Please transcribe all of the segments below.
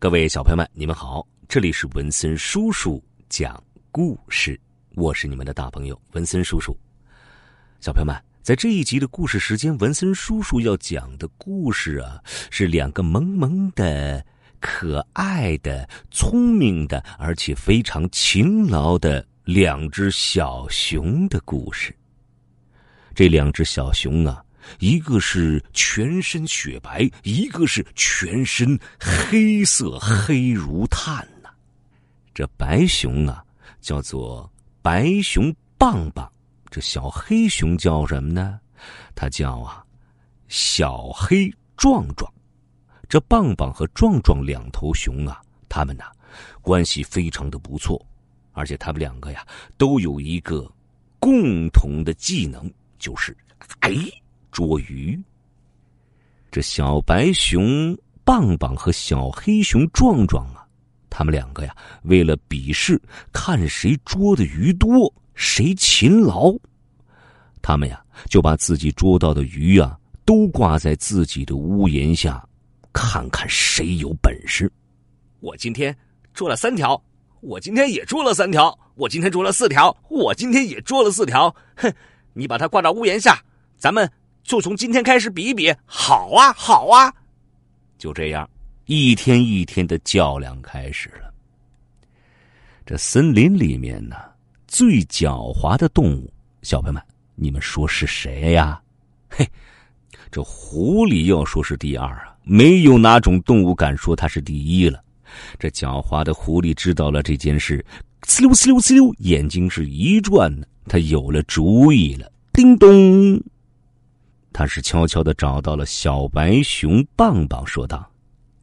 各位小朋友们，你们好，这里是文森叔叔讲故事，我是你们的大朋友文森叔叔。小朋友们，在这一集的故事时间，文森叔叔要讲的故事啊，是两个萌萌的、可爱的、聪明的，而且非常勤劳的两只小熊的故事。这两只小熊啊。一个是全身雪白，一个是全身黑色，黑如炭呐。这白熊啊，叫做白熊棒棒；这小黑熊叫什么呢？它叫啊小黑壮壮。这棒棒和壮壮两头熊啊，他们呐关系非常的不错，而且他们两个呀都有一个共同的技能，就是哎。捉鱼。这小白熊棒棒和小黑熊壮壮啊，他们两个呀，为了比试看谁捉的鱼多，谁勤劳，他们呀就把自己捉到的鱼啊都挂在自己的屋檐下，看看谁有本事。我今天捉了三条，我今天也捉了三条，我今天捉了四条，我今天也捉了四条。哼，你把它挂到屋檐下，咱们。就从今天开始比一比，好啊，好啊！就这样，一天一天的较量开始了。这森林里面呢，最狡猾的动物，小朋友们，你们说是谁呀？嘿，这狐狸要说是第二啊，没有哪种动物敢说它是第一了。这狡猾的狐狸知道了这件事，呲溜呲溜呲溜，眼睛是一转呢，他有了主意了。叮咚。他是悄悄的找到了小白熊棒棒，说道：“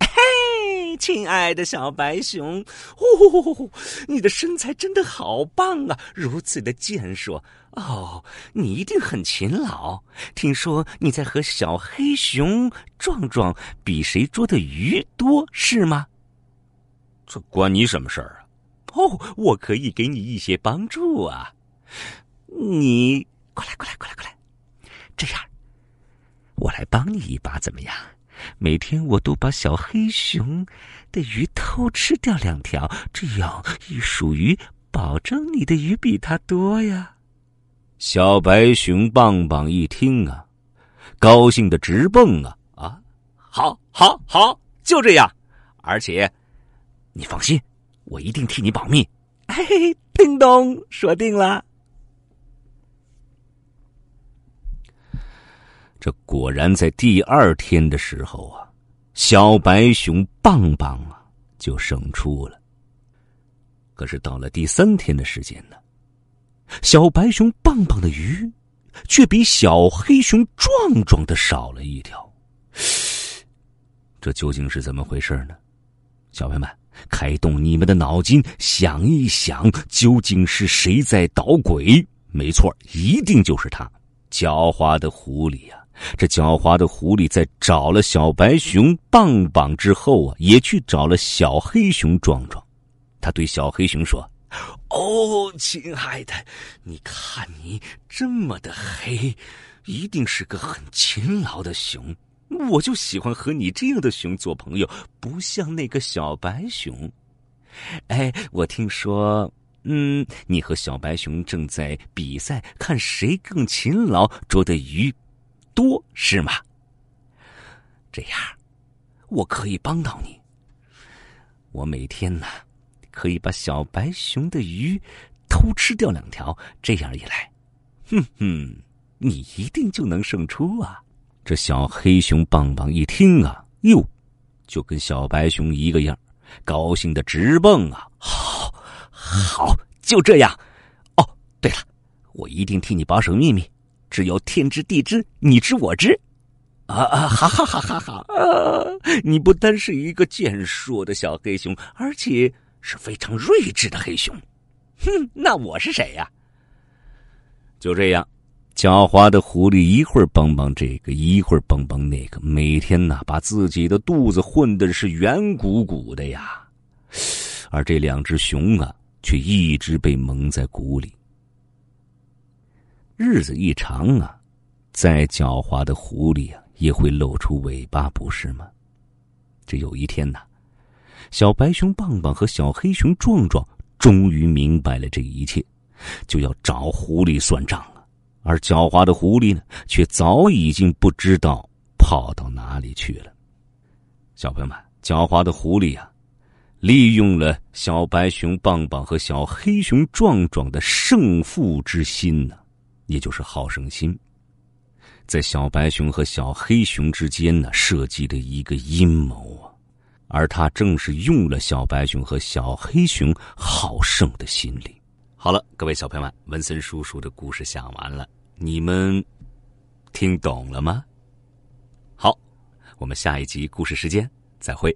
嘿，亲爱的小白熊，呼呼呼呼，你的身材真的好棒啊，如此的健硕哦，你一定很勤劳。听说你在和小黑熊壮壮比谁捉的鱼多，是吗？这关你什么事儿啊？哦，我可以给你一些帮助啊。你过来，过来，过来，过来，这样。”我来帮你一把，怎么样？每天我都把小黑熊的鱼偷吃掉两条，这样一数鱼，保证你的鱼比他多呀。小白熊棒棒一听啊，高兴的直蹦啊啊！好，好，好，就这样。而且，你放心，我一定替你保密。嘿嘿，叮咚，说定了。这果然在第二天的时候啊，小白熊棒棒啊就胜出了。可是到了第三天的时间呢，小白熊棒棒的鱼却比小黑熊壮壮的少了一条。这究竟是怎么回事呢？小朋友们，开动你们的脑筋，想一想，究竟是谁在捣鬼？没错，一定就是他，狡猾的狐狸呀！这狡猾的狐狸在找了小白熊棒棒之后啊，也去找了小黑熊壮壮。他对小黑熊说：“哦，亲爱的，你看你这么的黑，一定是个很勤劳的熊。我就喜欢和你这样的熊做朋友，不像那个小白熊。哎，我听说，嗯，你和小白熊正在比赛，看谁更勤劳，捉的鱼。”多是吗？这样，我可以帮到你。我每天呢，可以把小白熊的鱼偷吃掉两条。这样一来，哼哼，你一定就能胜出啊！这小黑熊棒棒一听啊，哟，就跟小白熊一个样，高兴的直蹦啊！好，就这样。哦，对了，我一定替你保守秘密。只有天知地知，你知我知，啊啊！哈哈哈哈哈！啊，你不单是一个健硕的小黑熊，而且是非常睿智的黑熊。哼，那我是谁呀？就这样，狡猾的狐狸一会儿帮帮这个，一会儿帮帮那个，每天呢，把自己的肚子混的是圆鼓鼓的呀。而这两只熊啊，却一直被蒙在鼓里。日子一长啊，再狡猾的狐狸啊，也会露出尾巴，不是吗？这有一天呐，小白熊棒棒和小黑熊壮壮终于明白了这一切，就要找狐狸算账了。而狡猾的狐狸呢，却早已经不知道跑到哪里去了。小朋友们，狡猾的狐狸啊，利用了小白熊棒棒和小黑熊壮壮的胜负之心呢，也就是好胜心，在小白熊和小黑熊之间呢，设计了一个阴谋啊。而他正是用了小白熊和小黑熊好胜的心理。好了，各位小朋友们，文森叔叔的故事讲完了，你们听懂了吗？好，我们下一集故事时间再会。